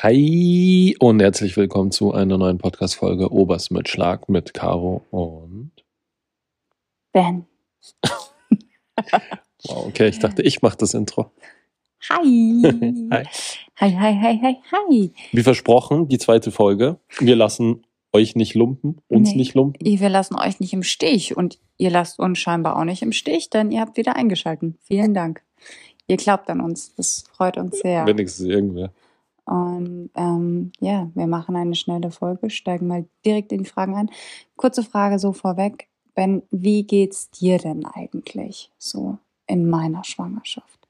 Hi und herzlich willkommen zu einer neuen Podcast-Folge Oberst mit Schlag mit Caro und Ben. wow, okay, ich dachte, ich mache das Intro. Hi. Hi. Hi, hi, hi, hi, hi. Wie versprochen, die zweite Folge. Wir lassen euch nicht lumpen, uns Nee. nicht lumpen. Wir lassen euch nicht im Stich und ihr lasst uns scheinbar auch nicht im Stich, denn ihr habt wieder eingeschalten. Vielen Dank. Ihr glaubt an uns. Das freut uns sehr. Wenigstens irgendwer. Und ähm, ja, wir machen eine schnelle Folge, steigen mal direkt in die Fragen ein. Kurze Frage so vorweg. Ben, wie geht's dir denn eigentlich so in meiner Schwangerschaft?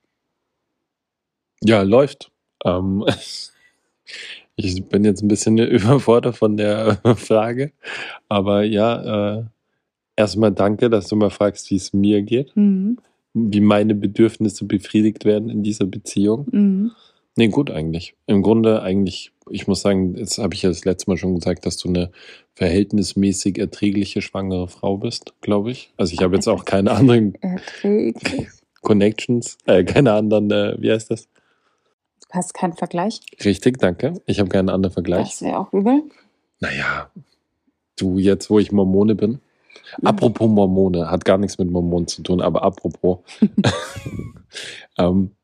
Ja, läuft. Ähm, ich bin jetzt ein bisschen überfordert von der Frage. Aber ja, äh, erstmal danke, dass du mal fragst, wie es mir geht. Mhm. Wie meine Bedürfnisse befriedigt werden in dieser Beziehung. Mhm. Nee, gut eigentlich. Im Grunde eigentlich, ich muss sagen, das habe ich ja das letzte Mal schon gesagt, dass du eine verhältnismäßig erträgliche schwangere Frau bist, glaube ich. Also ich habe jetzt auch keine anderen Erträglich. Connections, äh, keine anderen, äh, wie heißt das? Du hast keinen Vergleich. Richtig, danke. Ich habe keinen anderen Vergleich. Das wäre auch übel. Naja, du jetzt, wo ich Mormone bin. Apropos Mormone, hat gar nichts mit Mormonen zu tun, aber apropos. ähm,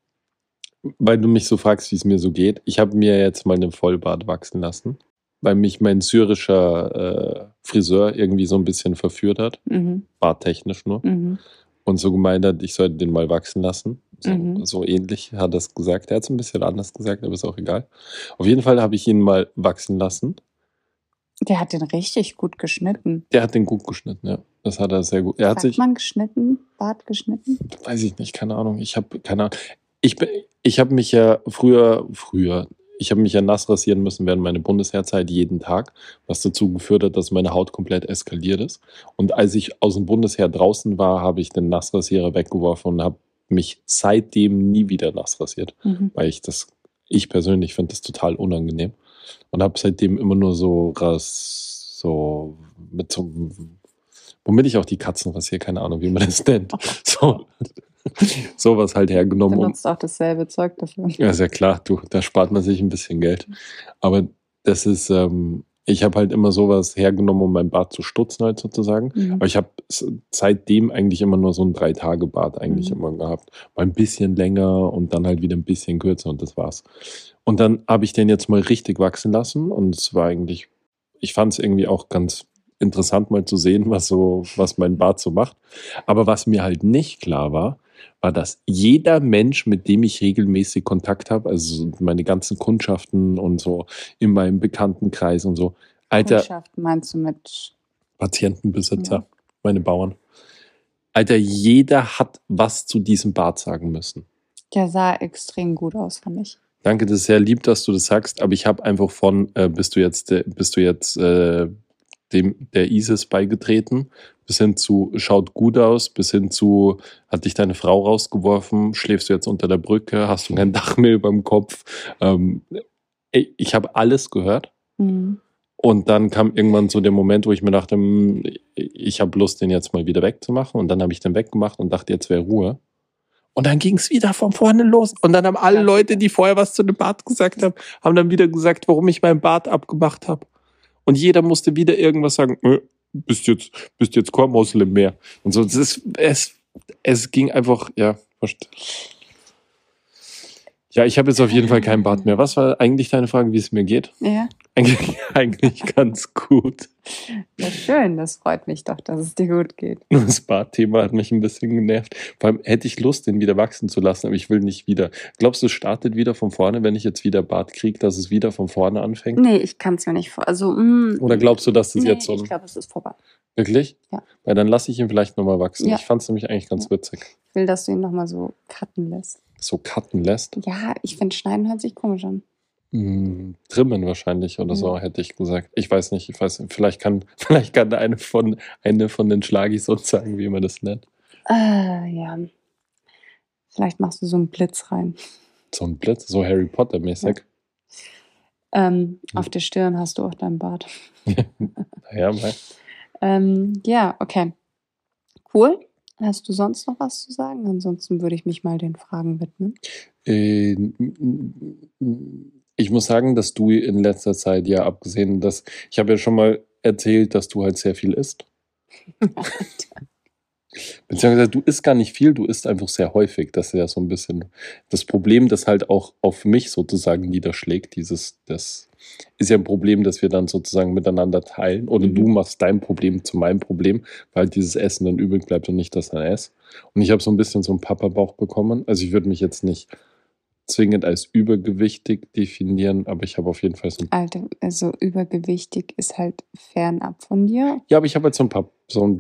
weil du mich so fragst, wie es mir so geht. Ich habe mir jetzt mal einen Vollbart wachsen lassen, weil mich mein syrischer äh, Friseur irgendwie so ein bisschen verführt hat, Mhm. barttechnisch nur, Mhm. und so gemeint hat, ich sollte den mal wachsen lassen. So, Mhm. so ähnlich hat er es gesagt. Er hat es ein bisschen anders gesagt, aber ist auch egal. Auf jeden Fall habe ich ihn mal wachsen lassen. Der hat den richtig gut geschnitten. Der hat den gut geschnitten, ja. Das hat er sehr gut. Er hat Sagt sich, man geschnitten? Bart geschnitten? weiß ich nicht, keine Ahnung. Ich habe keine Ahnung. Ich, bin- ich habe mich ja früher, früher, ich habe mich ja nass rasieren müssen während meiner Bundesheerzeit jeden Tag, was dazu geführt hat, dass meine Haut komplett eskaliert ist. Und als ich aus dem Bundesheer draußen war, habe ich den Nassrasierer weggeworfen und habe mich seitdem nie wieder nass rasiert, Mhm. weil ich das, ich persönlich finde das total unangenehm und habe seitdem immer nur so ras, so mit so, womit ich auch die Katzen rasiere, keine Ahnung, wie man das nennt, so sowas halt hergenommen, um Benutzt auch dasselbe Zeug dafür. ja, ist ja klar, du, da spart man sich ein bisschen Geld. Aber das ist, ähm, ich habe halt immer sowas hergenommen, um mein Bart zu stutzen halt sozusagen. Mhm. Aber ich habe seitdem eigentlich immer nur so ein Drei-Tage-Bart eigentlich Mhm. immer gehabt. Mal ein bisschen länger und dann halt wieder ein bisschen kürzer und das war's. Und dann habe ich den jetzt mal richtig wachsen lassen und es war eigentlich, ich fand es irgendwie auch ganz interessant mal zu sehen, was so, was mein Bart so macht. Aber was mir halt nicht klar war, war, dass jeder Mensch, mit dem ich regelmäßig Kontakt habe, also so meine ganzen Kundschaften und so in meinem Bekanntenkreis und so, Alter, Kundschaft meinst du mit. Patientenbesitzer, Ja. meine Bauern. Alter, jeder hat was zu diesem Bart sagen müssen. Der sah extrem gut aus, fand ich. Danke, das ist sehr lieb, dass du das sagst, aber ich habe einfach von, äh, bist du jetzt, äh, bist du jetzt äh, dem der ISIS beigetreten, bis hin zu schaut gut aus, bis hin zu hat dich deine Frau rausgeworfen, schläfst du jetzt unter der Brücke, hast du kein Dach mehr über dem Kopf. Ähm, ich habe alles gehört. Mhm. Und dann kam irgendwann so der Moment, wo ich mir dachte, hm, ich habe Lust, den jetzt mal wieder wegzumachen. Und dann habe ich den weggemacht und dachte, jetzt wäre Ruhe. Und dann ging es wieder von vorne los. Und dann haben alle Leute, die vorher was zu dem Bart gesagt haben, haben dann wieder gesagt, warum ich meinen Bart abgemacht habe. Und jeder musste wieder irgendwas sagen, "Nö, bist jetzt, bist jetzt kein Moslem mehr. Und so, ist, es, es ging einfach, ja, verstehe. Ja, ich habe jetzt auf jeden Fall keinen Bart mehr. Was war eigentlich deine Frage, wie es mir geht? Ja, Eigentlich, eigentlich ganz gut. ja, schön. Das freut mich doch, dass es dir gut geht. Das Bartthema hat mich ein bisschen genervt. Vor allem hätte ich Lust, den wieder wachsen zu lassen, aber ich will nicht wieder. Glaubst du, es startet wieder von vorne, wenn ich jetzt wieder Bart kriege, dass es wieder von vorne anfängt? Nee, ich kann es mir nicht vor. Also, mm, Oder glaubst du, dass das nee, jetzt so ich glaube, es ist vorbei. Wirklich? Ja. Weil dann lasse ich ihn vielleicht nochmal wachsen. Ja. Ich fand es nämlich eigentlich ganz witzig. Ich will, dass du ihn nochmal so cutten lässt. So cutten lässt. Ja, ich finde, schneiden hört sich komisch an. Mm, trimmen wahrscheinlich oder so, Ja. hätte ich gesagt. Ich weiß nicht, ich weiß. Vielleicht kann, vielleicht kann eine von, eine von den Schlagis uns sagen, wie man das nennt. Äh, ja. Vielleicht machst du so einen Blitz rein. So ein Blitz, so Harry Potter-mäßig. Ähm, Hm. Auf der Stirn hast du auch dein Bart. Naja, weil. Ähm, ja, okay. Cool. Hast du sonst noch was zu sagen? Ansonsten würde ich mich mal den Fragen widmen. Äh, Ich muss sagen, dass du in letzter Zeit ja abgesehen, dass ich habe ja schon mal erzählt, dass du halt sehr viel isst. Beziehungsweise du isst gar nicht viel, du isst einfach sehr häufig. Das ist ja so ein bisschen das Problem, das halt auch auf mich sozusagen niederschlägt. Dieses, das ist ja ein Problem, das wir dann sozusagen miteinander teilen. Oder Mhm. du machst dein Problem zu meinem Problem, weil dieses Essen dann übrig bleibt und nicht das dann ess. Und ich habe so ein bisschen so einen Papa-Bauch bekommen. Also ich würde mich jetzt nicht zwingend als übergewichtig definieren, aber ich habe auf jeden Fall so ein Alter, also übergewichtig ist halt fernab von dir. Ja, aber ich habe halt so ein, Pap so ein,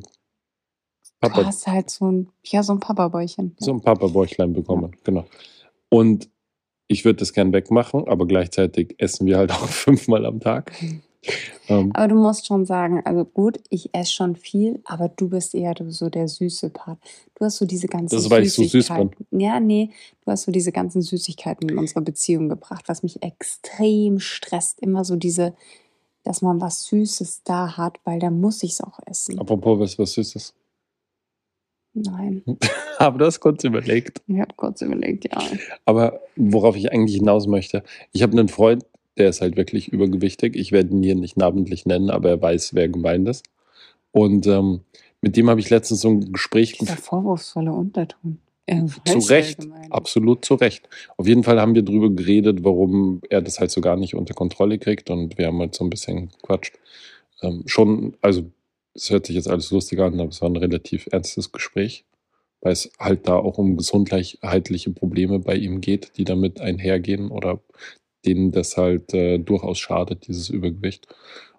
Du Papa, hast halt so ein, ja, so ein Papabäuchchen. so ein Papa-Bäuchlein bekommen. Genau. Und ich würde das gern wegmachen, aber gleichzeitig essen wir halt auch fünfmal am Tag. Ähm, Aber du musst schon sagen, also gut, ich esse schon viel, aber du bist eher so der süße Part. Du hast so diese ganzen Das weil ich so süß bin. Süßigkeiten. Ja, nee, du hast so diese ganzen Süßigkeiten in unsere Beziehung gebracht, was mich extrem stresst. Immer so diese, dass man was Süßes da hat, weil da muss ich es auch essen. apropos, was, was Süßes. Nein, Aber du hast kurz überlegt. ich habe kurz überlegt, ja. Aber worauf ich eigentlich hinaus möchte, ich habe einen Freund, der ist halt wirklich übergewichtig. Ich werde ihn hier nicht namentlich nennen, aber er weiß, wer gemeint ist. Und ähm, mit dem habe ich letztens so ein Gespräch Dieser vorwurfsvolle Unterton. Er Zu Recht, absolut zu Recht. Auf jeden Fall haben wir drüber geredet, warum er das halt so gar nicht unter Kontrolle kriegt und wir haben halt so ein bisschen gequatscht. Ähm, schon, also es hört sich jetzt alles lustig an, aber es war ein relativ ernstes Gespräch, weil es halt da auch um gesundheitliche Probleme bei ihm geht, die damit einhergehen oder denen das halt äh, durchaus schadet, dieses Übergewicht.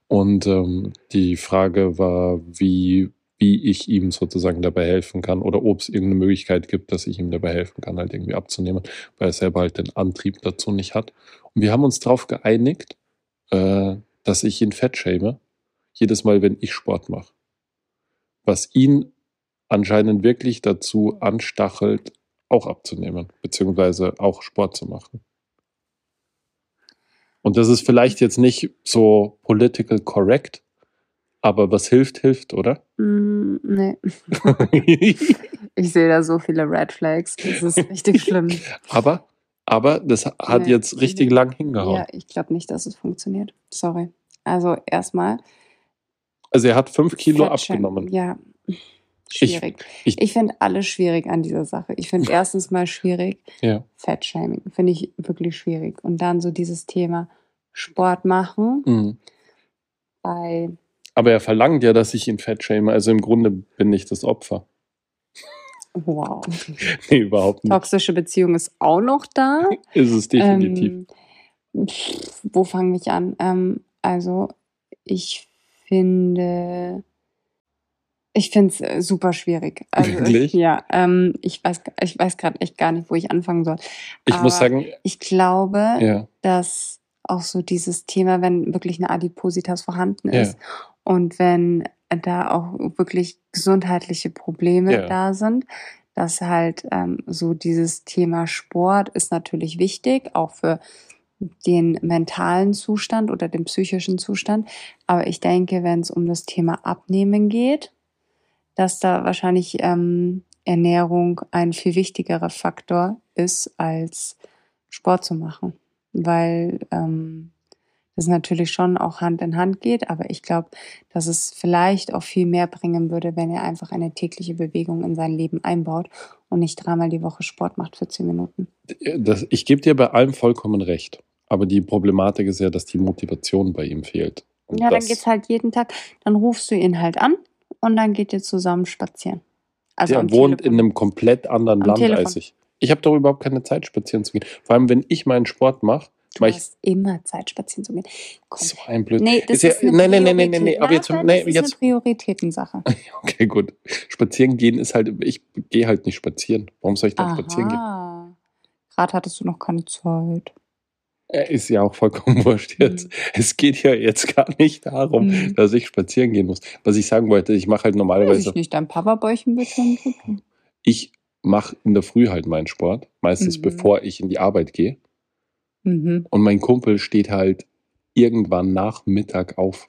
Und ähm, die Frage war, wie, wie ich ihm sozusagen dabei helfen kann oder ob es irgendeine Möglichkeit gibt, dass ich ihm dabei helfen kann, halt irgendwie abzunehmen, weil er selber halt den Antrieb dazu nicht hat. Und wir haben uns darauf geeinigt, äh, dass ich ihn fett schäme, jedes Mal, wenn ich Sport mache. Was ihn anscheinend wirklich dazu anstachelt, auch abzunehmen, beziehungsweise auch Sport zu machen. Und das ist vielleicht jetzt nicht so political correct, aber was hilft, hilft, oder? Mm, nee. Ich sehe da so viele Red Flags. Das ist richtig schlimm. aber, aber das hat Nee. jetzt richtig lang hingehauen. Ja, ich glaube nicht, dass es funktioniert. Sorry. Also erstmal. Also er hat fünf Kilo Fettshaming. abgenommen. Ja, schwierig. ich- Ich, finde alles schwierig an dieser Sache. Ich finde erstens mal schwierig, Ja. Fettshaming. Finde ich wirklich schwierig. Und dann so dieses Thema Sport machen Mhm. bei. Aber er verlangt ja, dass ich ihn fett schäme. Also im Grunde bin ich das Opfer. Wow. Nee, überhaupt nicht. Toxische Beziehung ist auch noch da. Ist es definitiv. Ähm, pff, wo fange ich an? Ähm, also, ich finde. Ich finde es super schwierig. Also, Wirklich? Ja, ähm, ich weiß, ich weiß gerade echt gar nicht, wo ich anfangen soll. ich muss aber- sagen, Ich glaube, ja, dass auch so dieses Thema, wenn wirklich eine Adipositas vorhanden Ja. ist und wenn da auch wirklich gesundheitliche Probleme Ja. da sind, dass halt ähm, so dieses Thema Sport ist natürlich wichtig, auch für den mentalen Zustand oder den psychischen Zustand. Aber ich denke, wenn es um das Thema Abnehmen geht, dass da wahrscheinlich ähm, Ernährung ein viel wichtigerer Faktor ist, als Sport zu machen. Weil ähm, das natürlich schon auch Hand in Hand geht, aber ich glaube, dass es vielleicht auch viel mehr bringen würde, wenn er einfach eine tägliche Bewegung in sein Leben einbaut und nicht dreimal die Woche Sport macht für zehn Minuten. das, ich gebe dir bei allem vollkommen recht. Aber die Problematik ist ja, dass die Motivation bei ihm fehlt. Und Ja, dann geht's halt jeden Tag, dann rufst du ihn halt an und dann geht ihr zusammen spazieren. Also der wohnt Telefon. in einem komplett anderen Am Land Telefon. als ich. Ich habe doch überhaupt keine Zeit, spazieren zu gehen. Vor allem, wenn ich meinen Sport mache, Du hast immer Zeit, spazieren zu gehen. Komm. so ein Blöd. Nee, das Ist ja- ist, eine nein, nein, nein, nein, nein, Priorität. aber jetzt- Nein, das ist jetzt- eine Prioritätensache. Okay, gut. Spazieren gehen ist halt, ich gehe halt nicht spazieren. Warum soll ich dann spazieren gehen? Gerade hattest du noch keine Zeit. Äh, Ist ja auch vollkommen wurscht jetzt. Es geht ja jetzt gar nicht darum, Mhm. dass ich spazieren gehen muss. Was ich sagen wollte, ich mache halt Weiß normalerweise, ich nicht, dein Papa-Bäuchchen wird schon ich mache in der Früh halt meinen Sport, meistens Mhm. bevor ich in die Arbeit gehe. Mhm. Und mein Kumpel steht halt irgendwann nach Mittag auf.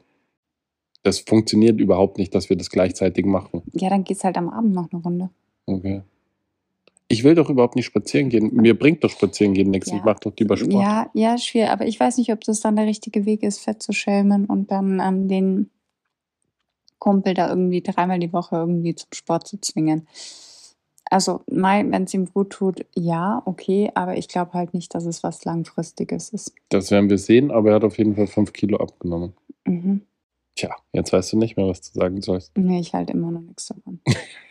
Das funktioniert überhaupt nicht, dass wir das gleichzeitig machen. Ja, dann geht's halt am Abend noch eine Runde. Okay. Ich will doch überhaupt nicht spazieren gehen. Mir bringt doch spazieren gehen nichts. Ja. Ich mache doch lieber Sport. Ja, ja, schwierig. Aber ich weiß nicht, ob das dann der richtige Weg ist, Fett zu schämen und dann ähm, den Kumpel da irgendwie dreimal die Woche irgendwie zum Sport zu zwingen. Also, wenn es ihm gut tut, ja, okay, aber ich glaube halt nicht, dass es was Langfristiges ist. Das werden wir sehen, aber er hat auf jeden Fall fünf Kilo abgenommen. Mhm. Tja, jetzt weißt du nicht mehr, was du sagen sollst. Nee, ich halte immer noch nichts davon.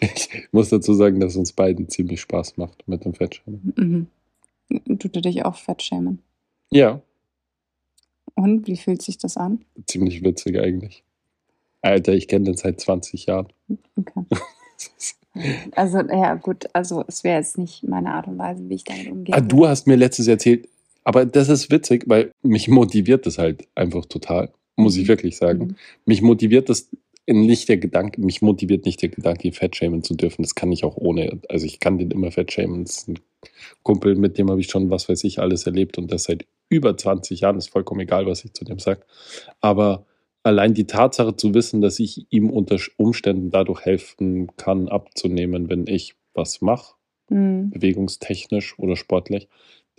ich muss dazu sagen, dass es uns beiden ziemlich Spaß macht mit dem Fettschämen. Mhm. Tut er dich auch fett schämen? Ja, Und wie fühlt sich das an? ziemlich witzig eigentlich. Alter, ich kenne den seit 20 Jahren. Okay. Also, ja, gut, also es wäre jetzt nicht meine Art und Weise, wie ich damit umgehe. Ah, du hast mir letztes erzählt, aber das ist witzig, weil mich motiviert das halt einfach total, muss ich Mhm. wirklich sagen. Mhm. Mich motiviert das nicht der Gedanke, mich motiviert nicht der Gedanke, Fettschämen zu dürfen. Das kann ich auch ohne, also ich kann den immer Fettschämen. Das ist ein Kumpel, mit dem habe ich schon, was weiß ich, alles erlebt und das seit über 20 Jahren. Ist vollkommen egal, was ich zu dem sage. Aber allein die Tatsache zu wissen, dass ich ihm unter Umständen dadurch helfen kann, abzunehmen, wenn ich was mache, Mhm. bewegungstechnisch oder sportlich,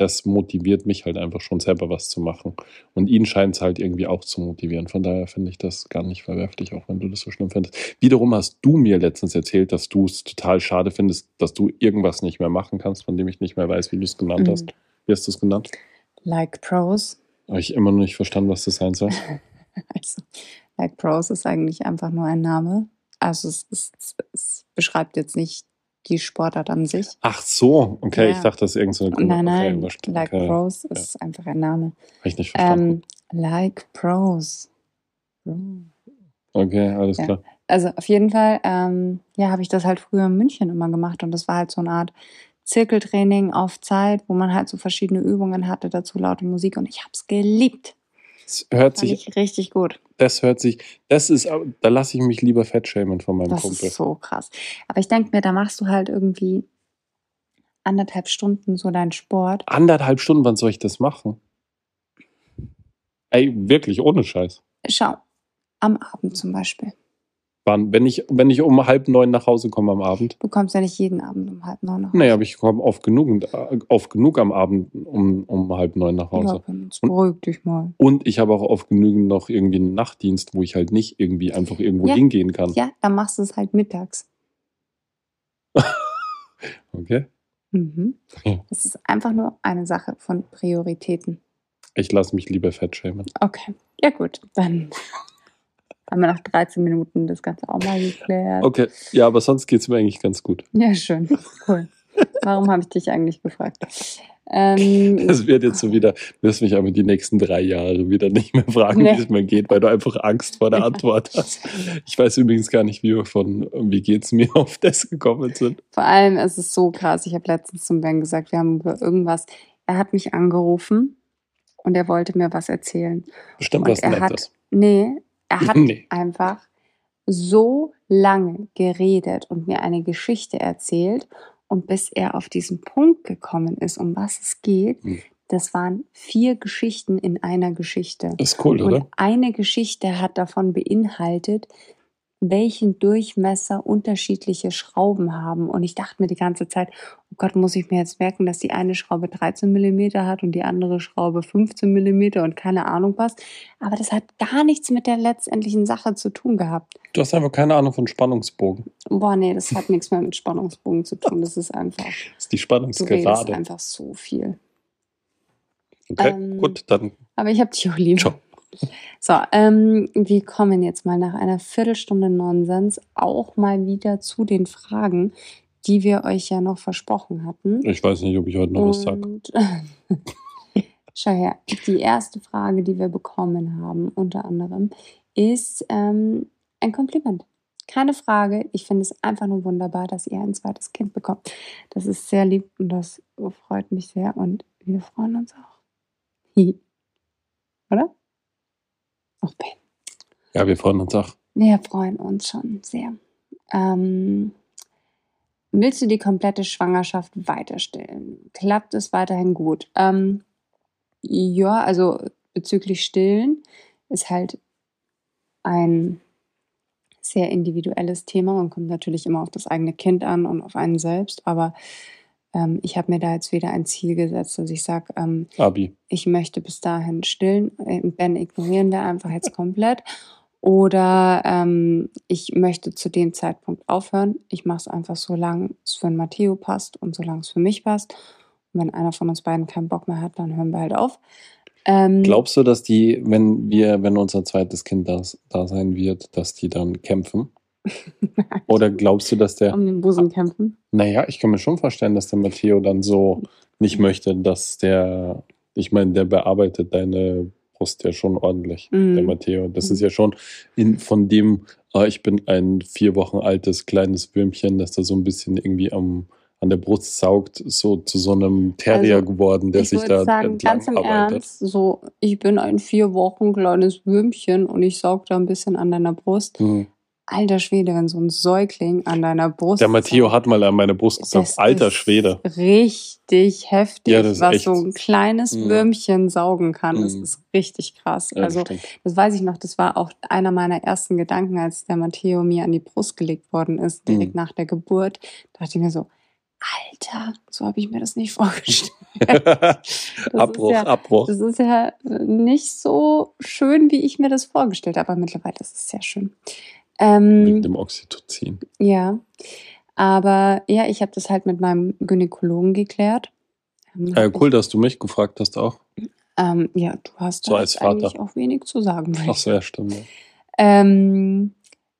das motiviert mich halt einfach schon selber was zu machen. Und ihn scheint es halt irgendwie auch zu motivieren. Von daher finde ich das gar nicht verwerflich, auch wenn du das so schlimm findest. Wiederum hast du mir letztens erzählt, dass du es total schade findest, dass du irgendwas nicht mehr machen kannst, von dem ich nicht mehr weiß, wie du es genannt Mhm. hast. Wie hast du es genannt? Like Pros. Habe ich immer noch nicht verstanden, was das sein soll. Also, Like Pros ist eigentlich einfach nur ein Name. Also es, ist, es beschreibt jetzt nicht die Sportart an sich. Ach so, okay, Ja. ich dachte, das ist irgendeine Nein, okay, nein, wurscht. Like okay. Pros ist einfach ein Name. Habe ich nicht verstanden. Ähm, like Pros. okay, alles ja. klar. Also auf jeden Fall, ähm, ja, habe ich das halt früher in München immer gemacht und das war halt so eine Art Zirkeltraining auf Zeit, wo man halt so verschiedene Übungen hatte, dazu laute Musik und ich habe es geliebt. Das hört Fand sich, ich richtig gut. das hört sich, das ist, da lasse ich mich lieber fettschämen von meinem Das Kumpel. ist so krass. Aber ich denke mir, da machst du halt irgendwie anderthalb Stunden so deinen Sport. Anderthalb Stunden, wann soll ich das machen? Ey, wirklich, ohne Scheiß. Schau, am Abend zum Beispiel. Wann, wenn ich, wenn ich um halb neun nach Hause komme am Abend? Du kommst ja nicht jeden Abend um halb neun nach Hause. Nee, aber ich komme oft genug, oft genug am Abend um, um halb neun nach Ja, Hause. jetzt beruhig dich mal. Und ich habe auch oft genügend noch irgendwie einen Nachtdienst, wo ich halt nicht irgendwie einfach irgendwo Ja. hingehen kann. Ja, dann machst du es halt mittags. Okay? Mhm. Ja. Das ist einfach nur eine Sache von Prioritäten. Ich lasse mich lieber fettschämen. Okay, ja gut, dann haben wir nach 13 Minuten das Ganze auch mal geklärt. Okay, ja, aber sonst geht es mir eigentlich ganz gut. Ja, schön, cool. Warum habe ich dich eigentlich gefragt? Ähm, Das wird jetzt so wieder, du wirst mich aber die nächsten drei Jahre wieder nicht mehr fragen, Nee. wie es mir geht, weil du einfach Angst vor der Antwort hast. Ich weiß übrigens gar nicht, wie wir von Wie geht's mir auf das gekommen sind. vor allem ist es so krass. Ich habe letztens zum Ben gesagt, wir haben über irgendwas. Er hat mich angerufen und er wollte mir was erzählen. Bestimmt Und was er Nettes. hat, nee, er hat Nee. einfach so lange geredet und mir eine Geschichte erzählt. Und bis er auf diesen Punkt gekommen ist, um was es geht, Hm. das waren vier Geschichten in einer Geschichte. Ist cool, oder? Und eine Geschichte hat davon beinhaltet, welchen Durchmesser unterschiedliche Schrauben haben. Und ich dachte mir die ganze Zeit, oh Gott, muss ich mir jetzt merken, dass die eine Schraube 13 mm hat und die andere Schraube 15 mm und keine Ahnung was. Aber das hat gar nichts mit der letztendlichen Sache zu tun gehabt. Du hast einfach keine Ahnung von Spannungsbogen. Boah, nee, das hat nichts mehr mit Spannungsbogen zu tun. Das ist einfach, Das ist die du redest Spannungsgerade. einfach so viel. Okay, Ähm, gut, dann Aber ich hab dich auch lieb. ciao. So, ähm, wir kommen jetzt mal nach einer Viertelstunde Nonsens auch mal wieder zu den Fragen, die wir euch ja noch versprochen hatten. Ich weiß nicht, ob ich heute noch was sage. Schau her, die erste Frage, die wir bekommen haben, unter anderem, ist ähm, ein Kompliment. Keine Frage, ich finde es einfach nur wunderbar, dass ihr ein zweites Kind bekommt. Das ist sehr lieb und das freut mich sehr und wir freuen uns auch. Oder? Ben. Ja, wir freuen uns auch. Wir freuen uns schon sehr. Ähm, willst du die komplette Schwangerschaft weiterstillen? Klappt es weiterhin gut? Ähm, ja, also bezüglich Stillen ist halt ein sehr individuelles Thema und kommt natürlich immer auf das eigene Kind an und auf einen selbst. Aber ähm, ich habe mir da jetzt wieder ein Ziel gesetzt, dass ich sage, ähm, ich möchte bis dahin stillen. Äh, ben ignorieren wir einfach jetzt komplett. Oder ähm, ich möchte zu dem Zeitpunkt aufhören. Ich mache es einfach so lange es für den Matteo passt und solange es für mich passt. Und wenn einer von uns beiden keinen Bock mehr hat, dann hören wir halt auf. Ähm, Glaubst du, dass die, wenn wir, wenn unser zweites Kind da, da sein wird, dass die dann kämpfen? Oder glaubst du, dass der. um den Busen kämpfen? Naja, ich kann mir schon vorstellen, dass der Matteo dann so nicht möchte, dass der. Ich meine, der bearbeitet deine Brust ja schon ordentlich, Mhm. der Matteo. Das ist ja schon in, von dem, ah, ich bin ein vier Wochen altes kleines Würmchen, das da so ein bisschen irgendwie am, an der Brust saugt, so zu so einem Terrier Also, geworden, der ich sich würde da sagen, entlang ganz im arbeitet. Ernst, so, ich bin ein vier Wochen kleines Würmchen und ich saug da ein bisschen an deiner Brust. Mhm. Alter Schwede, wenn so ein Säugling an deiner Brust Der Matteo hat mal an meine Brust gesagt, das alter ist Schwede. richtig heftig, Ja, das was echt- so ein kleines Mhm. Würmchen saugen kann. Das Mhm. ist richtig krass. Ja, das also, stimmt. das weiß ich noch, das war auch einer meiner ersten Gedanken, als der Matteo mir an die Brust gelegt worden ist, direkt Mhm. nach der Geburt. Da dachte ich mir so, Alter, so habe ich mir das nicht vorgestellt. Abbruch, ja- Abbruch. Das ist ja nicht so schön, wie ich mir das vorgestellt habe, aber mittlerweile ist es sehr schön. Ähm, Wegen dem Oxytocin. ja, aber ja, ich habe das halt mit meinem Gynäkologen geklärt. Ähm, Äh, cool, dass du mich gefragt hast auch. Ähm, ja, du hast So als jetzt eigentlich Vater. auch wenig zu sagen. Ach so, ja, stimmt. ja. Ähm,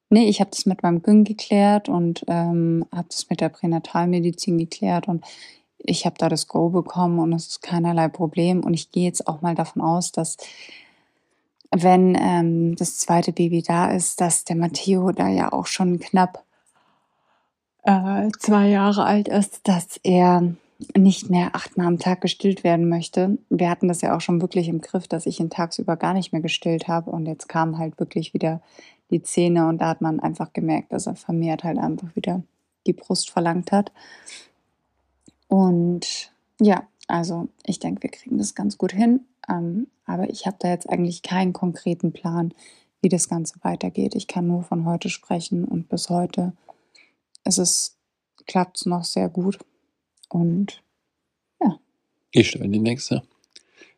nee, ich habe das mit meinem Gyn geklärt und ähm, habe das mit der Pränatalmedizin geklärt und ich habe da das Go bekommen und es ist keinerlei Problem. Und ich gehe jetzt auch mal davon aus, dass wenn ähm, das zweite Baby da ist, dass der Matteo da ja auch schon knapp äh, zwei Jahre alt ist, dass er nicht mehr achtmal am Tag gestillt werden möchte. Wir hatten das ja auch schon wirklich im Griff, dass ich ihn tagsüber gar nicht mehr gestillt habe und jetzt kamen halt wirklich wieder die Zähne und da hat man einfach gemerkt, dass er vermehrt halt einfach wieder die Brust verlangt hat. Und ja, also ich denke, wir kriegen das ganz gut hin. Ähm, aber ich habe da jetzt eigentlich keinen konkreten Plan, wie das Ganze weitergeht. Ich kann nur von heute sprechen und bis heute ist es, klappt es noch sehr gut. Und Ich stelle die nächste.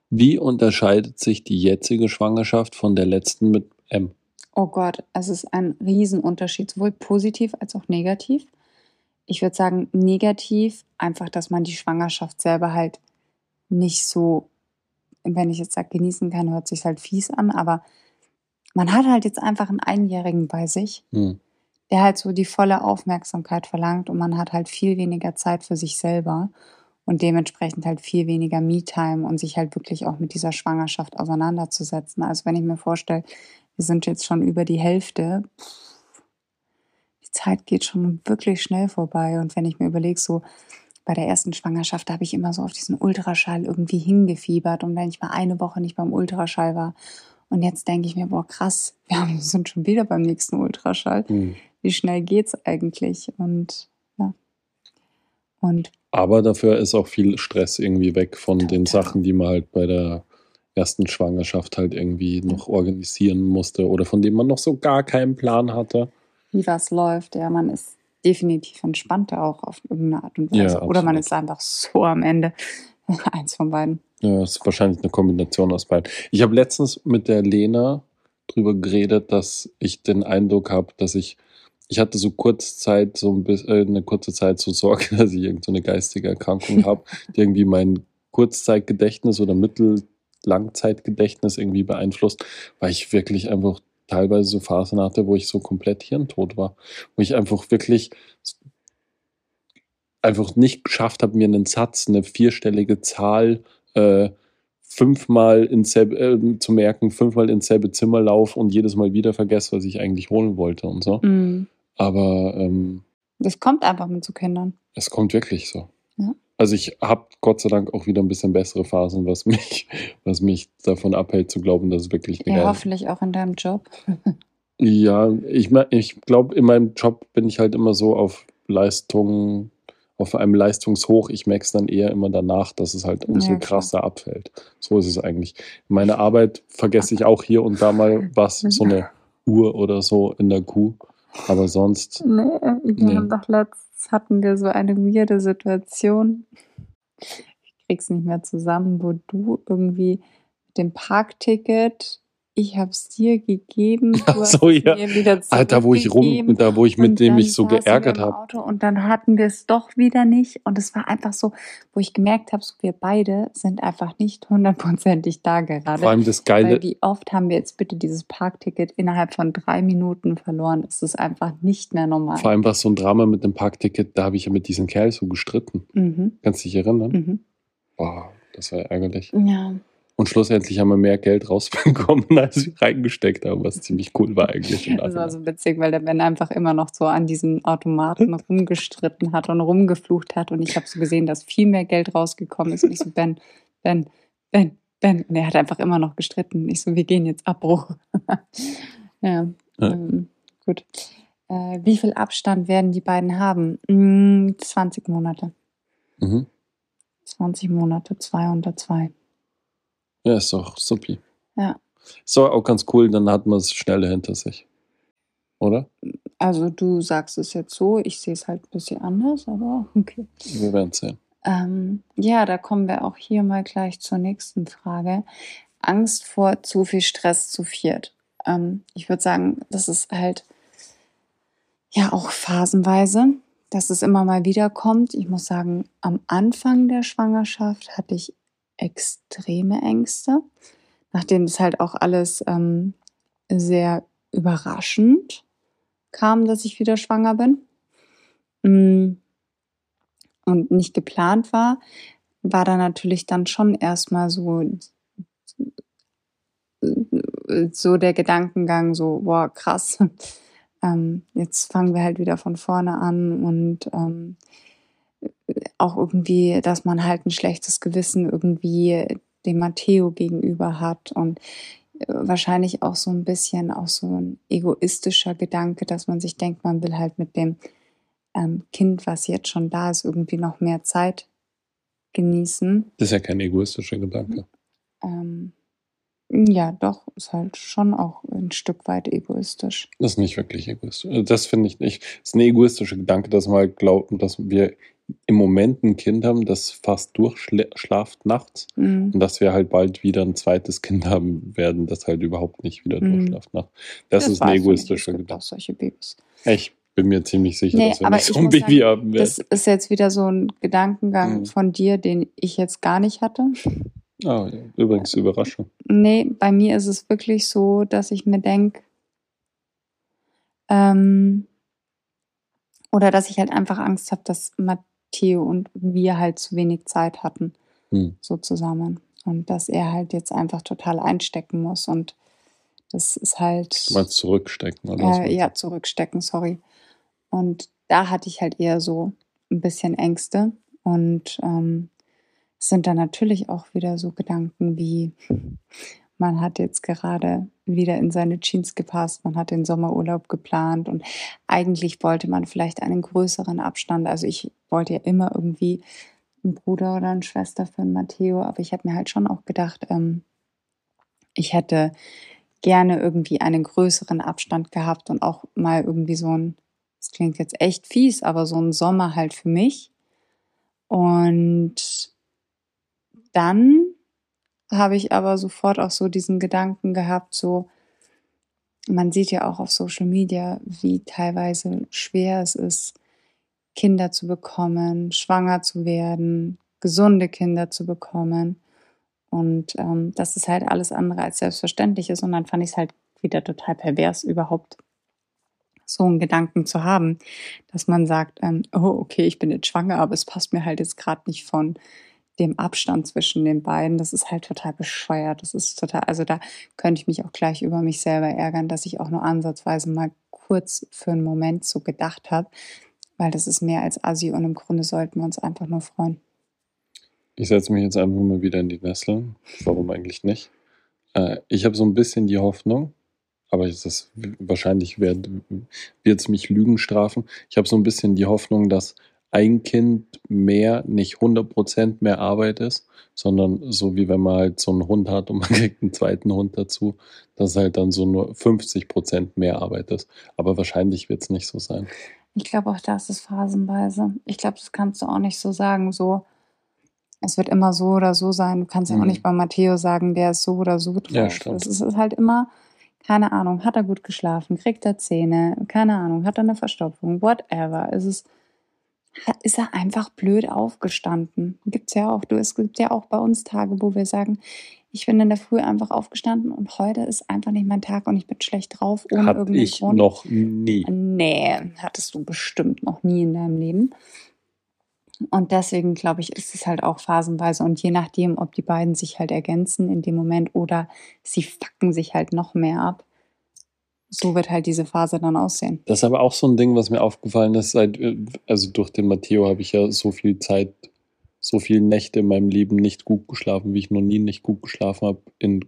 Wie unterscheidet sich die jetzige Schwangerschaft von der letzten mit M? oh Gott, es ist ein Riesenunterschied, sowohl positiv als auch negativ. Ich würde sagen, negativ einfach, dass man die Schwangerschaft selber halt nicht so, wenn ich jetzt sage, genießen kann, hört sich halt fies an, aber man hat halt jetzt einfach einen Einjährigen bei sich, Hm. der halt so die volle Aufmerksamkeit verlangt und man hat halt viel weniger Zeit für sich selber und dementsprechend halt viel weniger Me-Time und sich halt wirklich auch mit dieser Schwangerschaft auseinanderzusetzen. Also wenn ich mir vorstelle, wir sind jetzt schon über die Hälfte, die Zeit geht schon wirklich schnell vorbei und wenn ich mir überlege, so bei der ersten Schwangerschaft, da habe ich immer so auf diesen Ultraschall irgendwie hingefiebert und wenn ich mal eine Woche nicht beim Ultraschall war und jetzt denke ich mir, boah krass, wir haben- sind schon wieder beim nächsten Ultraschall Hm. wie schnell geht's eigentlich? Und ja. Und Aber dafür ist auch viel Stress irgendwie weg von den Total. Sachen, die man halt bei der ersten Schwangerschaft halt irgendwie noch organisieren musste oder von denen man noch so gar keinen Plan hatte. wie was läuft, ja, man ist definitiv entspannter auch auf irgendeine Art und Weise. Ja, Oder man ist einfach so am Ende. Eins von beiden. Ja, das ist wahrscheinlich eine Kombination aus beiden. Ich habe letztens mit der Lena drüber geredet, dass ich den Eindruck habe, dass ich, ich hatte so kurz Zeit, so ein bisschen, äh, eine kurze Zeit so Sorge, dass ich irgendeine geistige Erkrankung habe, die irgendwie mein Kurzzeitgedächtnis oder Mittellangzeitgedächtnis irgendwie beeinflusst, weil ich wirklich einfach teilweise so Phasen hatte, wo ich so komplett hirntot war, wo ich einfach wirklich einfach nicht geschafft habe, mir einen Satz, eine vierstellige Zahl äh, fünfmal ins selbe, äh, zu merken, fünfmal ins selbe Zimmer laufe und jedes Mal wieder vergesse, was ich eigentlich holen wollte und so. Mhm. Aber ähm, Das kommt einfach mit so Kindern. es kommt wirklich so. Ja. Also ich habe Gott sei Dank auch wieder ein bisschen bessere Phasen, was mich, was mich davon abhält zu glauben, dass es wirklich eine Ja, hoffentlich auch in deinem Job. Ja, ich, ich glaube, in meinem Job bin ich halt immer so auf Leistung, auf einem Leistungshoch. Ich merke es dann eher immer danach, dass es halt umso Ja, klar. krasser abfällt. So ist es eigentlich. Meine Arbeit vergesse ich auch hier und da mal was, so eine Uhr oder so in der Kuh. Aber sonst. Nee, wir Nee. haben doch letztens hatten wir so eine weirde Situation. Ich krieg's nicht mehr zusammen, wo du irgendwie mit dem Parkticket, ich hab's dir gegeben, du Ach so, es ja. mir wieder Alter, wo ich rum, da wo ich mit dem mich so geärgert habe. Und dann hatten wir es doch wieder nicht. Und es war einfach so, wo ich gemerkt habe, so wir beide sind einfach nicht hundertprozentig da gerade. Vor allem das Weil Geile, wie oft haben wir jetzt bitte dieses Parkticket innerhalb von drei Minuten verloren? Es ist einfach nicht mehr normal. vor allem war es so ein Drama mit dem Parkticket, da habe ich ja mit diesem Kerl so gestritten. Mhm. Kannst du dich erinnern? Mhm. Boah, das war ärgerlich. Ja. Und schlussendlich haben wir mehr Geld rausbekommen, als wir reingesteckt haben, was ziemlich cool war eigentlich. Das war so witzig, weil der Ben einfach immer noch so an diesem Automaten rumgestritten hat und rumgeflucht hat. Und ich habe so gesehen, dass viel mehr Geld rausgekommen ist. Und ich so, Ben, Ben, Ben, Ben. Und er hat einfach immer noch gestritten. Ich so, wir gehen jetzt Abbruch. ja, Ja. Ähm, gut. Äh, wie viel Abstand werden die beiden haben? Mm, 20 Monate. Mhm. 20 Monate, zwei unter zwei. Ja, ist doch supi. Ja. So, auch ganz cool, dann hat man es schneller hinter sich. Oder? Also du sagst es jetzt so, ich sehe es halt ein bisschen anders, aber okay. Wir werden sehen. Ähm, ja, da kommen wir auch hier mal gleich zur nächsten Frage. Angst vor zu viel Stress zu viert. Ähm, ich würde sagen, das ist halt ja auch phasenweise, dass es immer mal wieder kommt. Ich muss sagen, am Anfang der Schwangerschaft hatte ich extreme Ängste, nachdem es halt auch alles ähm, sehr überraschend kam, dass ich wieder schwanger bin. Mm und nicht geplant war, war da natürlich dann schon erstmal so, so der Gedankengang, so, boah, krass, ähm, jetzt fangen wir halt wieder von vorne an und ähm, auch irgendwie, dass man halt ein schlechtes Gewissen irgendwie dem Matteo gegenüber hat und äh, wahrscheinlich auch so ein bisschen auch so ein egoistischer Gedanke, dass man sich denkt, man will halt mit dem ähm, Kind, was jetzt schon da ist, irgendwie noch mehr Zeit genießen. Das ist ja kein egoistischer Gedanke. Ähm, ja, doch, ist halt schon auch ein Stück weit egoistisch. Das ist nicht wirklich egoistisch. Also Das finde ich nicht. Das ist ein egoistischer Gedanke, dass wir glauben, dass wir im Moment ein Kind haben, das fast durchschlaft nachts Mhm. und dass wir halt bald wieder ein zweites Kind haben werden, das halt überhaupt nicht wieder Mhm. durchschlaft nachts. Das, ist weiß ein egoistischer auch Gedanke. solche Babys. Ich bin mir ziemlich sicher, Nee, dass wir nicht ich so ein Baby sagen, haben werden. Das ist jetzt wieder so ein Gedankengang Mhm. von dir, den ich jetzt gar nicht hatte. Ah, ja. Übrigens Überraschung. Nee, bei mir ist es wirklich so, dass ich mir denke, ähm, oder dass ich halt einfach Angst habe, dass Matteo und wir halt zu wenig Zeit hatten, Hm. so zusammen. Und dass er halt jetzt einfach total einstecken muss. Und das ist halt. Meinst zurückstecken oder? Äh, ja, zurückstecken, sorry. Und da hatte ich halt eher so ein bisschen Ängste. Und ähm, es sind dann natürlich auch wieder so Gedanken wie, man hat jetzt gerade wieder in seine Jeans gepasst, man hat den Sommerurlaub geplant und eigentlich wollte man vielleicht einen größeren Abstand. Also ich wollte ja immer irgendwie einen Bruder oder eine Schwester für Matteo, aber ich habe mir halt schon auch gedacht, ähm, ich hätte gerne irgendwie einen größeren Abstand gehabt und auch mal irgendwie so ein, das klingt jetzt echt fies, aber so ein Sommer halt für mich. Und dann habe ich aber sofort auch so diesen Gedanken gehabt, so, man sieht ja auch auf Social Media, wie teilweise schwer es ist, Kinder zu bekommen, schwanger zu werden, gesunde Kinder zu bekommen. Und ähm, das ist halt alles andere als selbstverständlich ist. Und dann fand ich es halt wieder total pervers, überhaupt so einen Gedanken zu haben, dass man sagt, ähm, oh, okay, ich bin jetzt schwanger, aber es passt mir halt jetzt gerade nicht von dem Abstand zwischen den beiden. Das ist halt total bescheuert. Das ist total, also da könnte ich mich auch gleich über mich selber ärgern, dass ich auch nur ansatzweise mal kurz für einen Moment so gedacht habe, weil das ist mehr als Assi und im Grunde sollten wir uns einfach nur freuen. Ich setze mich jetzt einfach mal wieder in die Nesseln. Warum eigentlich nicht? Äh, ich habe so ein bisschen die Hoffnung, aber ist wahrscheinlich wird es mich Lügen strafen. Ich habe so ein bisschen die Hoffnung, dass ein Kind mehr nicht 100% mehr Arbeit ist, sondern so wie wenn man halt so einen Hund hat und man kriegt einen zweiten Hund dazu, dass halt dann so nur 50% mehr Arbeit ist. Aber wahrscheinlich wird es nicht so sein. Ich glaube auch, das ist phasenweise. Ich glaube, das kannst du auch nicht so sagen, so, es wird immer so oder so sein. Du kannst ja auch Mhm. nicht bei Matteo sagen, der ist so oder so drauf. Ja, stimmt. Es ist halt immer, keine Ahnung, hat er gut geschlafen, kriegt er Zähne, keine Ahnung, hat er eine Verstopfung, whatever. Es ist, hat- ist er einfach blöd aufgestanden. Gibt's ja auch. Du, es gibt ja auch bei uns Tage, wo wir sagen, ich bin in der Früh einfach aufgestanden und heute ist einfach nicht mein Tag und ich bin schlecht drauf ohne irgendeinen ich Grund. noch nie. Nee, hattest du bestimmt noch nie in deinem Leben. Und deswegen glaube ich, ist es halt auch phasenweise und je nachdem, ob die beiden sich halt ergänzen in dem Moment oder sie fucken sich halt noch mehr ab. So wird halt diese Phase dann aussehen. Das ist aber auch so ein Ding, was mir aufgefallen ist, seit, äh, also durch den Matteo habe ich ja so viel Zeit, so viele Nächte in meinem Leben nicht gut geschlafen, wie ich noch nie nicht gut geschlafen habe in,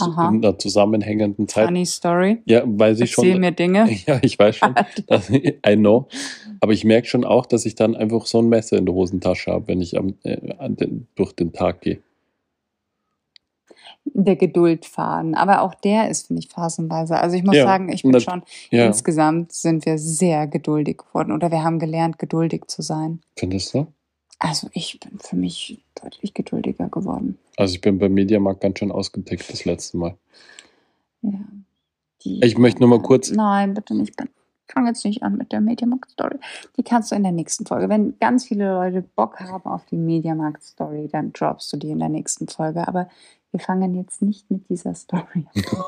Aha. in einer zusammenhängenden Zeit. Funny Story. Ja, weiß ich Erzähl schon. mir Dinge. Ja, ich weiß schon. Das, I know. Aber ich merke schon auch, dass ich dann einfach so ein Messer in der Hosentasche habe, wenn ich am, äh, durch den Tag gehe. Der Geduldfaden. Aber auch der ist, finde ich, phasenweise. Also ich muss Ja, sagen, ich bin nat- schon, Ja, insgesamt sind wir sehr geduldig geworden oder wir haben gelernt, geduldig zu sein. findest du? Also ich bin für mich deutlich geduldiger geworden. Also ich bin beim Mediamarkt ganz schön ausgetickt das letzte Mal. Ja. Ich möchte nur mal kurz- Nein, bitte nicht. Fang jetzt nicht an mit der Mediamarkt-Story. Die kannst du in der nächsten Folge. Wenn ganz viele Leute Bock haben auf die Mediamarkt-Story, dann droppst du die in der nächsten Folge. Aber wir fangen jetzt nicht mit dieser Story an.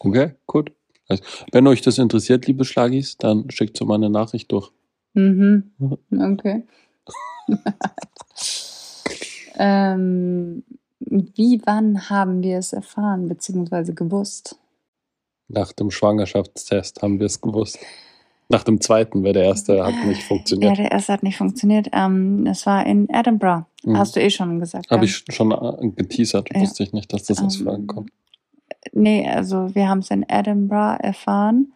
Okay, gut. Also, wenn euch das interessiert, liebe Schlagis, dann schickt so mal eine Nachricht durch. Mhm. Okay. ähm, wie, wann haben wir es erfahren, beziehungsweise gewusst? Nach dem Schwangerschaftstest haben wir es gewusst. Nach dem zweiten, weil der erste hat nicht Ja, funktioniert. der erste hat nicht funktioniert. Ähm, es war in Edinburgh. Mhm. Hast du eh schon gesagt. Habe ja. ich schon äh, geteasert, Ja. wusste ich nicht, dass das als Ähm, Frage kommt. Nee, also wir haben es in Edinburgh erfahren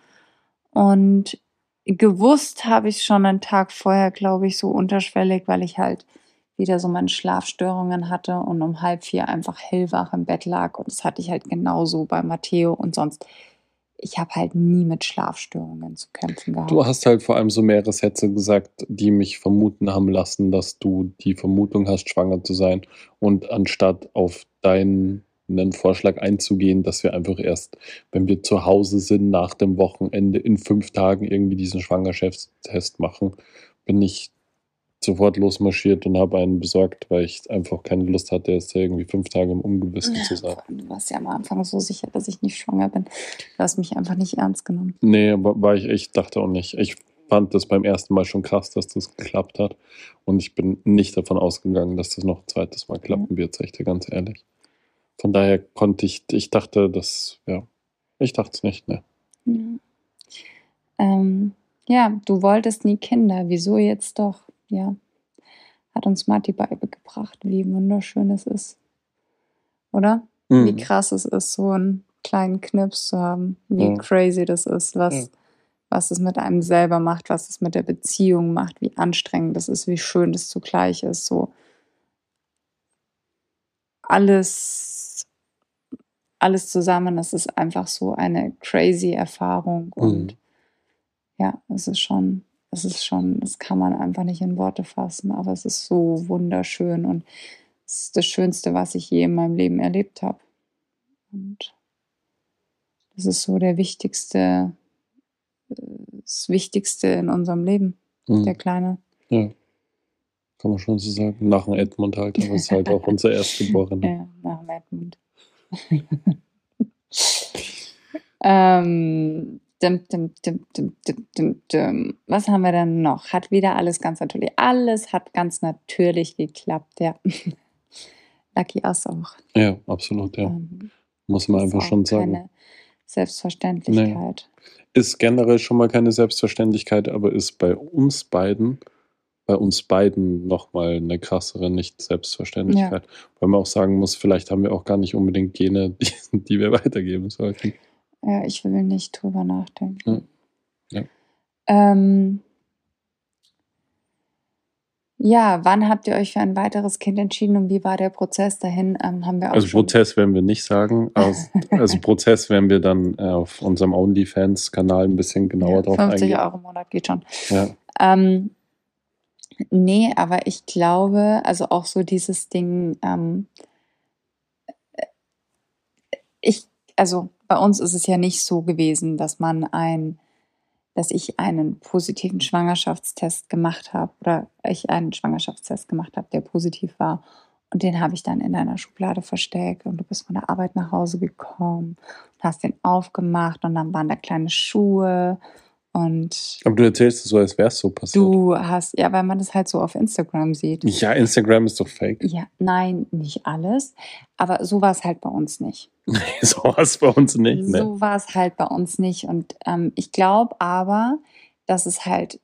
und gewusst habe ich schon einen Tag vorher, glaube ich, so unterschwellig, weil ich halt wieder so meine Schlafstörungen hatte und um halb vier einfach hellwach im Bett lag und das hatte ich halt genauso bei Matteo und sonst, ich habe halt nie mit Schlafstörungen zu kämpfen gehabt. Du hast halt vor allem so mehrere Sätze gesagt, die mich vermuten haben lassen, dass du die Vermutung hast, schwanger zu sein. Und anstatt auf deinen Vorschlag einzugehen, dass wir einfach erst, wenn wir zu Hause sind, nach dem Wochenende in fünf Tagen irgendwie diesen Schwangerschaftstest machen, bin ich sofort losmarschiert und habe einen besorgt, weil ich einfach keine Lust hatte, jetzt irgendwie fünf Tage im Ungewissen zu sein. du warst ja am Anfang so sicher, dass ich nicht schwanger bin. Du hast mich einfach nicht ernst genommen. Nee, war ich echt, dachte auch nicht. Ich fand das beim ersten Mal schon krass, dass das geklappt hat. Und ich bin nicht davon ausgegangen, dass das noch ein zweites Mal klappen wird, sag ich dir ganz ehrlich. Von daher konnte ich, ich dachte, das, ja, ich dachte es nicht, ne. Ja. Ähm, ja, du wolltest nie Kinder. Wieso jetzt doch? Ja. Hat uns Matti beigebracht, wie wunderschön es ist. Oder? Wie Mhm. krass es ist, so einen kleinen Knips zu haben. Wie Ja. crazy das ist, was, Ja. was es mit einem selber macht, was es mit der Beziehung macht, wie anstrengend das ist, wie schön das zugleich ist. So alles, alles zusammen, das ist einfach so eine crazy Erfahrung und Mhm. ja, es ist schon, es ist schon, das kann man einfach nicht in Worte fassen, aber es ist so wunderschön und es ist das Schönste, was ich je in meinem Leben erlebt habe. Und das ist so der wichtigste, das Wichtigste in unserem Leben, Mhm. der Kleine. Ja. Kann man schon so sagen. Nach dem Edmund halt, aber es ist halt auch unser Erstgeborener. Ja, nach dem Edmund. ähm, dim, dim, dim, dim, dim, dim, dim. Was haben wir denn noch? Hat wieder alles ganz natürlich. Alles hat ganz natürlich geklappt, ja. Lucky Us auch. Ja, absolut, ja. Ähm, Muss man einfach schon sagen. Keine Selbstverständlichkeit. Ist generell schon mal keine Selbstverständlichkeit, aber ist bei uns beiden, bei uns beiden nochmal eine krassere Nicht-Selbstverständlichkeit. Weil man auch sagen muss, vielleicht haben wir auch gar nicht unbedingt Gene, die, die wir weitergeben sollten. Ja, ich will nicht drüber nachdenken. Ja. Ja. Ähm, Ja, wann habt ihr euch für ein weiteres Kind entschieden und wie war der Prozess dahin? Ähm, haben wir auch Also. Prozess werden wir nicht sagen. Also, also Prozess werden wir dann äh, auf unserem OnlyFans-Kanal ein bisschen genauer Ja, drauf 50 eingehen. Euro im Monat geht schon. Ja. Ähm, nee, aber ich glaube, also auch so dieses Ding, ähm, ich, also bei uns ist es ja nicht so gewesen, dass man ein, dass ich einen positiven Schwangerschaftstest gemacht habe oder ich einen Schwangerschaftstest gemacht habe, der positiv war. Und den habe ich dann in deiner Schublade versteckt und du bist von der Arbeit nach Hause gekommen und hast den aufgemacht und dann waren da kleine Schuhe und Aber du erzählst es so, als wäre es so passiert. Du hast, ja, weil man das halt so auf Instagram sieht. Ja, Instagram ist doch fake. Ja, nein, nicht alles. Aber so war es halt bei uns nicht. so was bei uns nicht. Ne? So war es halt bei uns nicht. Und ähm, ich glaube aber, dass es halt,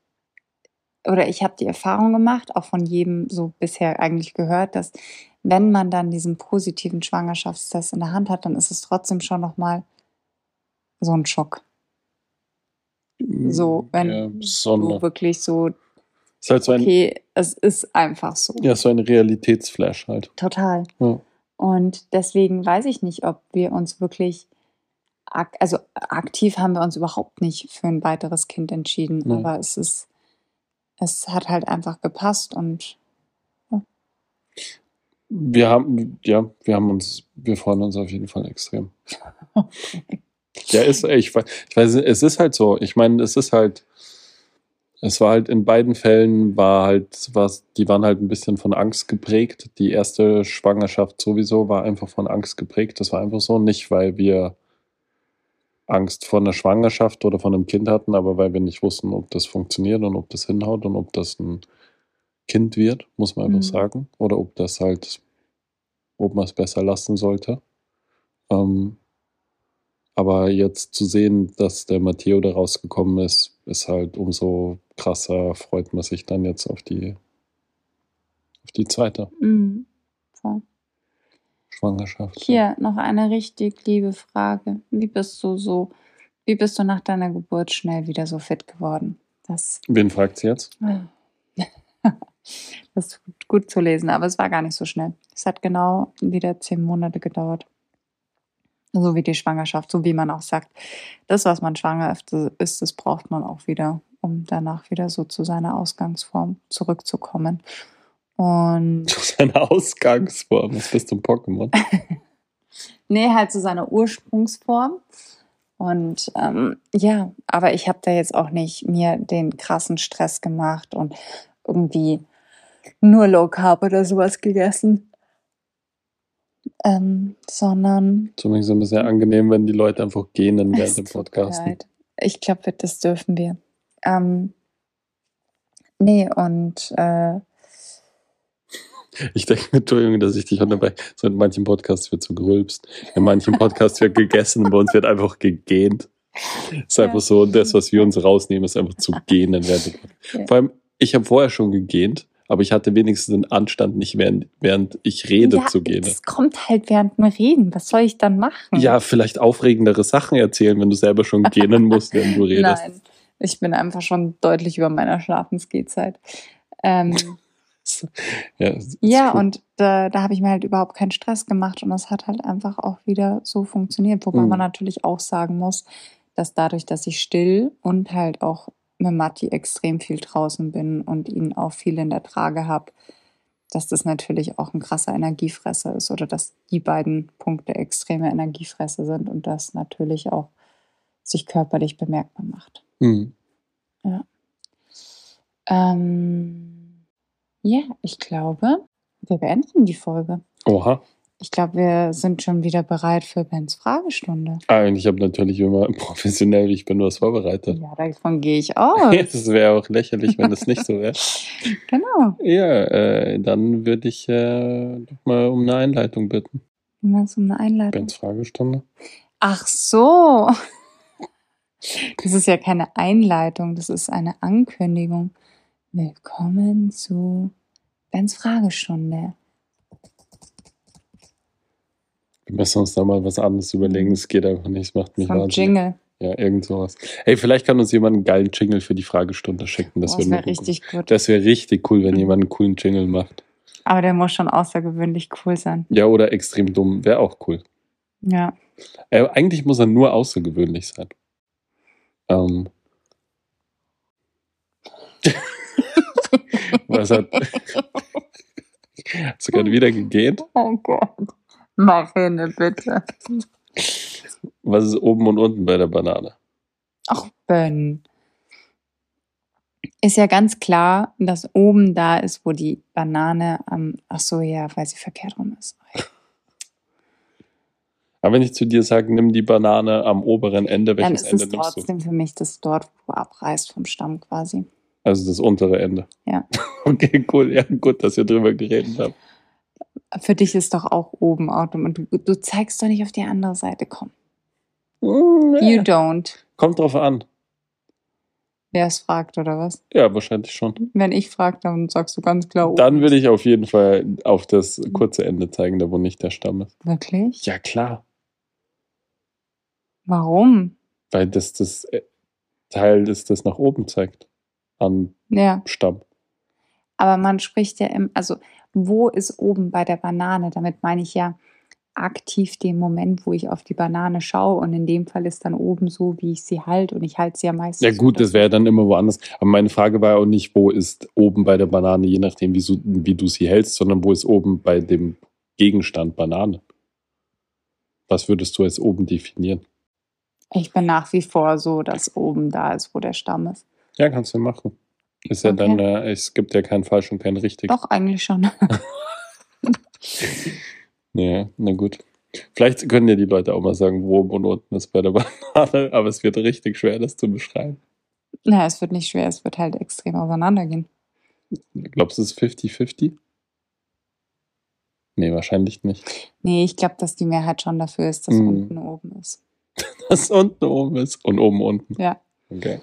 oder ich habe die Erfahrung gemacht, auch von jedem so bisher eigentlich gehört, dass wenn man dann diesen positiven Schwangerschaftstest in der Hand hat, dann ist es trotzdem schon nochmal so ein Schock. So, wenn ja, du wirklich so, ist halt so ein, okay, es ist einfach so. ja, so ein Realitätsflash halt. Total. Ja. Und deswegen weiß ich nicht, ob wir uns wirklich, ak also aktiv haben wir uns überhaupt nicht für ein weiteres Kind entschieden, Nee. aber es ist, es hat halt einfach gepasst und Wir haben, ja, wir haben uns, wir freuen uns auf jeden Fall extrem. Ja, ist, ich, ich weiß, es ist halt so. Ich meine, es ist halt, es war halt in beiden Fällen war halt, was, die waren halt ein bisschen von Angst geprägt. Die erste Schwangerschaft sowieso war einfach von Angst geprägt. Das war einfach so. Nicht, weil wir Angst vor einer Schwangerschaft oder von einem Kind hatten, aber weil wir nicht wussten, ob das funktioniert und ob das hinhaut und ob das ein Kind wird, muss man einfach Mhm. sagen. Oder ob das halt, ob man es besser lassen sollte. Ähm, aber jetzt zu sehen, dass der Matteo da rausgekommen ist, ist halt umso krasser, freut man sich dann jetzt auf die, auf die zweite mm, voll. Schwangerschaft. Hier noch eine richtig liebe Frage. Wie bist du so, wie bist du nach deiner Geburt schnell wieder so fit geworden? Das Wen fragt sie jetzt? Das ist gut zu lesen, aber es war gar nicht so schnell. Es hat genau wieder zehn Monate gedauert. So wie die Schwangerschaft, so wie man auch sagt. Das, was man schwanger ist, das braucht man auch wieder, um danach wieder so zu seiner Ausgangsform zurückzukommen. Und Zu seiner Ausgangsform. Was bist du, ein Pokémon? nee, halt zu seiner Ursprungsform. Und ähm, ja, aber ich habe da jetzt auch nicht mir den krassen Stress gemacht und irgendwie nur Low Carb oder sowas gegessen. Ähm, sondern Zumindest ein bisschen angenehm, wenn die Leute einfach gähnen während dem leid. Ich glaube, das dürfen wir. Ähm, nee, und äh, Ich denke Entschuldigung, dass ich dich unterbreche. So in manchen Podcasts wird so gerülpst. In manchen Podcasts wird gegessen und bei uns wird einfach gegähnt. Ist einfach Ja. so, das, was wir uns rausnehmen, ist einfach zu gähnen. Podcast. Ja. Vor allem, ich habe vorher schon gegähnt, aber ich hatte wenigstens den Anstand, nicht während, während ich rede ja, zu gähnen. das kommt halt während dem Reden. Was soll ich dann machen? Ja, vielleicht aufregendere Sachen erzählen, wenn du selber schon gähnen musst, wenn du redest. Nein, ich bin einfach schon deutlich über meiner Schlafensgehzeit. Ähm, Ja, ja, cool. und da, da habe ich mir halt überhaupt keinen Stress gemacht und das hat halt einfach auch wieder so funktioniert. Wobei Mhm. man natürlich auch sagen muss, dass dadurch, dass ich still und halt auch mit Matti extrem viel draußen bin und ihn auch viel in der Trage habe, dass das natürlich auch ein krasser Energiefresser ist oder dass die beiden Punkte extreme Energiefresser sind und das natürlich auch sich körperlich bemerkbar macht. Hm. Ähm, ja, ich glaube, wir beenden die Folge. Oha. Ich glaube, wir sind schon wieder bereit für Bens Fragestunde. Ah, und ich habe natürlich immer professionell, wie ich bin, was vorbereitet. Ja, davon gehe ich aus. Es wäre auch lächerlich, wenn das nicht so wäre. genau. Ja, äh, dann würde ich äh, mal um eine Einleitung bitten. Du meinst um eine Einleitung? Bens Fragestunde. Ach so. Das ist ja keine Einleitung, das ist eine Ankündigung. Willkommen zu Bens Fragestunde. Wir müssen uns da mal was anderes überlegen. Es geht einfach nicht, es macht mich wahnsinnig. Jingle. Ja, irgend sowas. Hey, vielleicht kann uns jemand einen geilen Jingle für die Fragestunde schicken. Das, Boah, das wäre richtig gut. Das wäre richtig cool, wenn jemand einen coolen Jingle macht. Aber der muss schon außergewöhnlich cool sein. Ja, oder extrem dumm. Wäre auch cool. Ja. Äh, eigentlich muss er nur außergewöhnlich sein. Ähm. Was hat. Hast du gerade wieder gegähnt? Oh Gott. Marine, bitte. Was ist oben und unten bei der Banane? Ach, Ben. Ist ja ganz klar, dass oben da ist, wo die Banane am. Ach so, ja, weil sie verkehrt rum ist. Aber wenn ich zu dir sage, nimm die Banane am oberen Ende, Dann welches ist Ende es nimmst du? trotzdem für mich das dort, wo du abreißt vom Stamm quasi. Also das untere Ende. Ja. Okay, cool. Ja, gut, dass wir drüber geredet haben. Für dich ist doch auch oben Auto und du, du zeigst doch nicht auf die andere Seite. Komm. Mm, You ja. don't. Kommt drauf an. Wer es fragt oder was? Ja, wahrscheinlich schon. Wenn ich frage, dann sagst du ganz klar oben. Dann würde ich auf jeden Fall auf das kurze Ende zeigen, da wo nicht der Stamm ist. Wirklich? Ja, klar. Warum? Weil das das äh, Teil ist, das nach oben zeigt. Am Ja, Stamm. aber man spricht ja im, also wo ist oben bei der Banane? Damit meine ich ja aktiv den Moment, wo ich auf die Banane schaue und in dem Fall ist dann oben so, wie ich sie halte und ich halte sie ja meistens. Ja gut, das wäre dann immer woanders. Aber meine Frage war ja auch nicht, wo ist oben bei der Banane, je nachdem, wie, so, wie du sie hältst, sondern wo ist oben bei dem Gegenstand Banane? Was würdest du als oben definieren? Ich bin nach wie vor so, dass oben da ist, wo der Stamm ist. Ja, kannst du machen. Ist ja Okay. dann, äh, es gibt ja kein falsch und kein richtig. Doch, eigentlich schon. Ja, na gut. Vielleicht können ja die Leute auch mal sagen, wo oben und unten ist bei der Banane, aber es wird richtig schwer, das zu beschreiben. Na, es wird nicht schwer, es wird halt extrem auseinandergehen. Glaubst du, es ist 50-50? Nee, wahrscheinlich nicht. Nee, ich glaube, dass die Mehrheit schon dafür ist, dass Mm. unten oben ist. Dass unten oben ist und oben unten. Ja. Okay.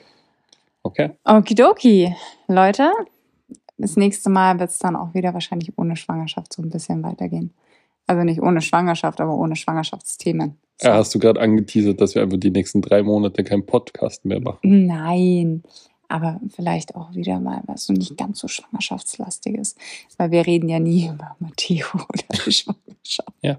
Okay. Okidoki, Leute. Das nächste Mal wird es dann auch wieder wahrscheinlich ohne Schwangerschaft so ein bisschen weitergehen. Also nicht ohne Schwangerschaft, aber ohne Schwangerschaftsthemen. So. Ja, hast du gerade angeteasert, dass wir einfach die nächsten drei Monate keinen Podcast mehr machen? Nein, aber vielleicht auch wieder mal was so nicht ganz so schwangerschaftslastiges. Weil wir reden ja nie über Matteo oder die Schwangerschaft. Ja.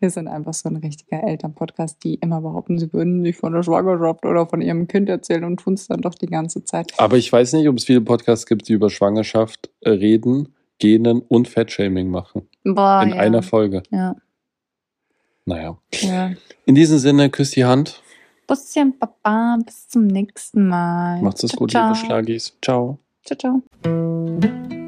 Wir sind einfach so ein richtiger Elternpodcast, die immer behaupten, sie würden nicht von der Schwangerschaft oder von ihrem Kind erzählen und tun es dann doch die ganze Zeit. Aber ich weiß nicht, ob es viele Podcasts gibt, die über Schwangerschaft äh, reden, Genen und Fettshaming machen. Boah, in ja. einer Folge. Ja, Naja. ja. In diesem Sinne, küss die Hand. Busschen, Papa, bis zum nächsten Mal. Macht's es gut, ciao. liebe Schlagis. Ciao. Ciao, ciao.